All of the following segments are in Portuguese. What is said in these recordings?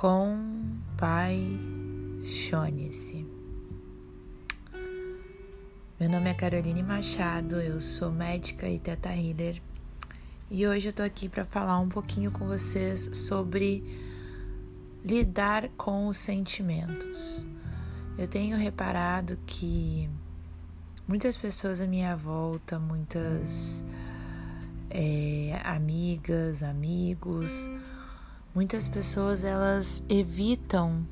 Compaixone-se. Meu nome é Caroline Machado, eu sou médica e teta healer e hoje eu tô aqui para falar um pouquinho com vocês sobre lidar com os sentimentos. Eu tenho reparado que muitas pessoas à minha volta, muitas é, amigas, amigos, muitas pessoas elas evitam,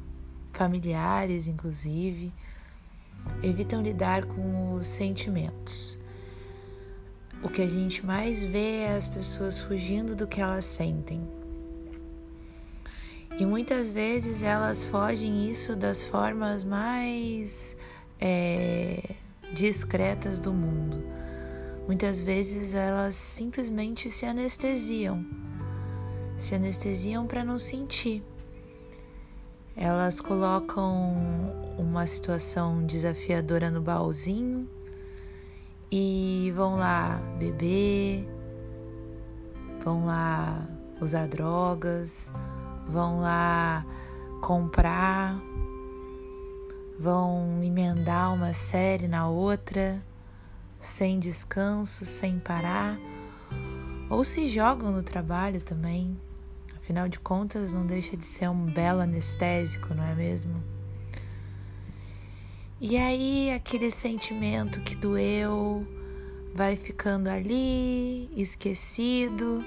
familiares inclusive, evitam lidar com os sentimentos. O que a gente mais vê é as pessoas fugindo do que elas sentem. E muitas vezes elas fogem isso das formas mais é, discretas do mundo. Muitas vezes elas simplesmente se anestesiam, se anestesiam para não sentir. Elas colocam uma situação desafiadora no baúzinho e vão lá beber, vão lá usar drogas, vão lá comprar, vão emendar uma série na outra, sem descanso, sem parar, ou se jogam no trabalho também. Afinal de contas, não deixa de ser um belo anestésico, não é mesmo? E aí, aquele sentimento que doeu vai ficando ali, esquecido,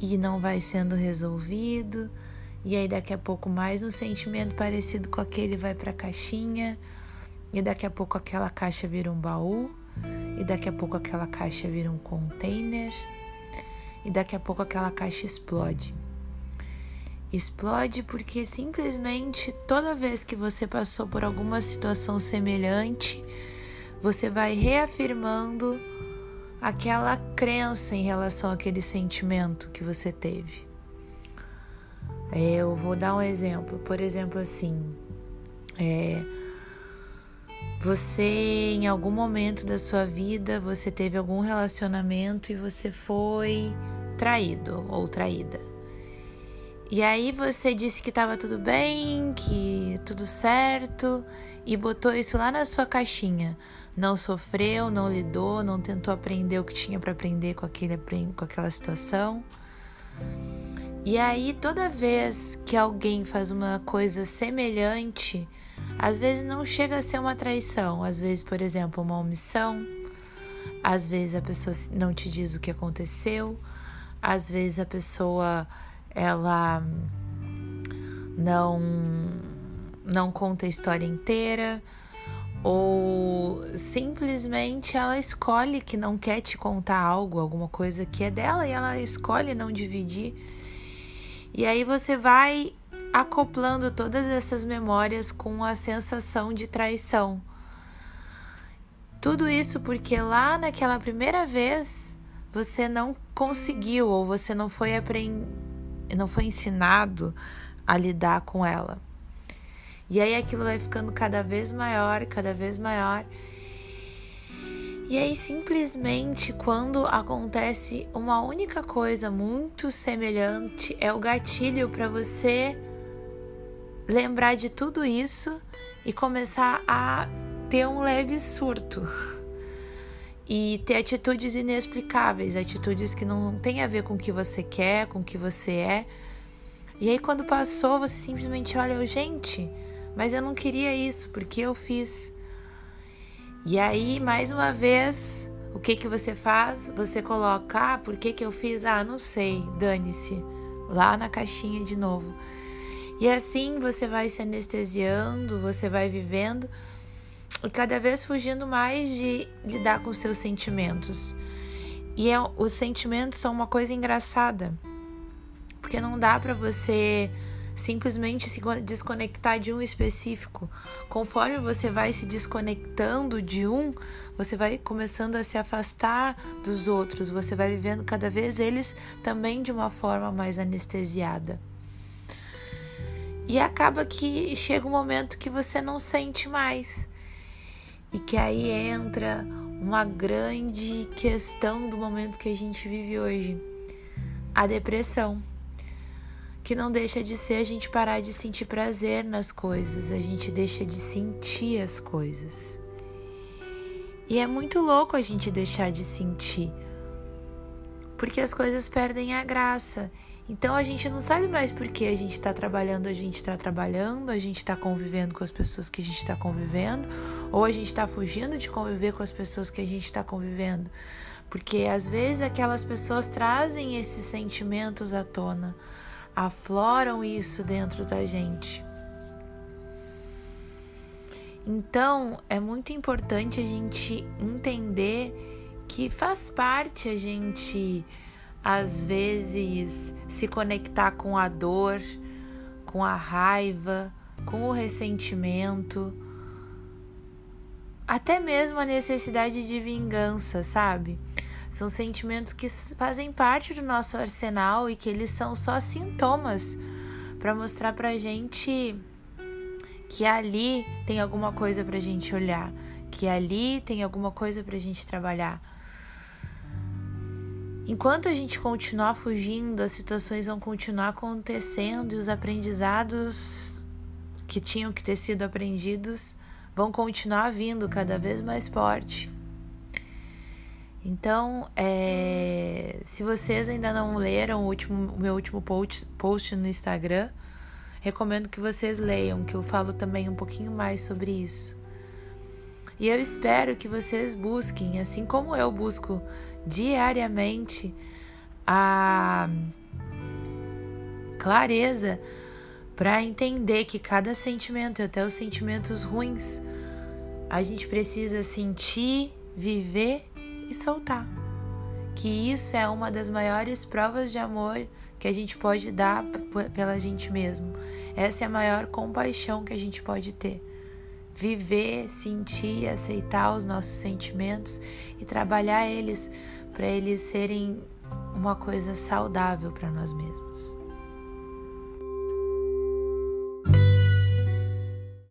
e não vai sendo resolvido. E aí, daqui a pouco, mais um sentimento parecido com aquele vai para a caixinha, e daqui a pouco, aquela caixa vira um baú, e daqui a pouco, aquela caixa vira um container e daqui a pouco aquela caixa explode. Explode porque simplesmente toda vez que você passou por alguma situação semelhante, você vai reafirmando aquela crença em relação àquele sentimento que você teve. É, eu vou dar um exemplo, por exemplo, assim, é, você em algum momento da sua vida você teve algum relacionamento e você foi traído ou traída. E aí você disse que estava tudo bem, que tudo certo e botou isso lá na sua caixinha. Não sofreu, não lidou, não tentou aprender o que tinha para aprender com, aquele, com aquela situação. E aí toda vez que alguém faz uma coisa semelhante, às vezes não chega a ser uma traição, às vezes, por exemplo, uma omissão, às vezes a pessoa não te diz o que aconteceu, às vezes a pessoa ela não não conta a história inteira ou simplesmente ela escolhe que não quer te contar algo, alguma coisa que é dela e ela escolhe não dividir. E aí você vai acoplando todas essas memórias com a sensação de traição. Tudo isso porque lá naquela primeira vez você não conseguiu ou você não foi aprend... não foi ensinado a lidar com ela. E aí aquilo vai ficando cada vez maior, cada vez maior. E aí simplesmente quando acontece uma única coisa muito semelhante, é o gatilho para você lembrar de tudo isso e começar a ter um leve surto. e ter atitudes inexplicáveis, atitudes que não têm a ver com o que você quer, com o que você é. E aí quando passou, você simplesmente olha, gente, mas eu não queria isso, porque eu fiz. E aí, mais uma vez, o que que você faz? Você coloca, ah, por que que eu fiz? Ah, não sei, dane-se. Lá na caixinha de novo. E assim você vai se anestesiando, você vai vivendo e cada vez fugindo mais de lidar com seus sentimentos. E é, os sentimentos são uma coisa engraçada, porque não dá para você simplesmente se desconectar de um específico. Conforme você vai se desconectando de um, você vai começando a se afastar dos outros, você vai vivendo cada vez eles também de uma forma mais anestesiada. E acaba que chega um momento que você não sente mais. E que aí entra uma grande questão do momento que a gente vive hoje: a depressão. que não deixa de ser a gente parar de sentir prazer nas coisas, a gente deixa de sentir as coisas. E é muito louco a gente deixar de sentir, porque as coisas perdem a graça. Então a gente não sabe mais por que a gente está trabalhando, a gente está trabalhando, a gente está convivendo com as pessoas que a gente está convivendo, ou a gente está fugindo de conviver com as pessoas que a gente está convivendo. Porque às vezes aquelas pessoas trazem esses sentimentos à tona afloram isso dentro da gente. Então, é muito importante a gente entender que faz parte a gente, às vezes, se conectar com a dor, com a raiva, com o ressentimento, até mesmo a necessidade de vingança, sabe? São sentimentos que fazem parte do nosso arsenal e que eles são só sintomas para mostrar pra gente que ali tem alguma coisa pra gente olhar, que ali tem alguma coisa pra gente trabalhar. Enquanto a gente continuar fugindo, as situações vão continuar acontecendo e os aprendizados que tinham que ter sido aprendidos vão continuar vindo cada vez mais forte. Então, é, se vocês ainda não leram o, último, o meu último post, post no Instagram, recomendo que vocês leiam, que eu falo também um pouquinho mais sobre isso. E eu espero que vocês busquem, assim como eu busco diariamente, a clareza para entender que cada sentimento, até os sentimentos ruins, a gente precisa sentir, viver e soltar. Que isso é uma das maiores provas de amor que a gente pode dar pela gente mesmo. Essa é a maior compaixão que a gente pode ter. Viver, sentir, aceitar os nossos sentimentos e trabalhar eles para eles serem uma coisa saudável para nós mesmos.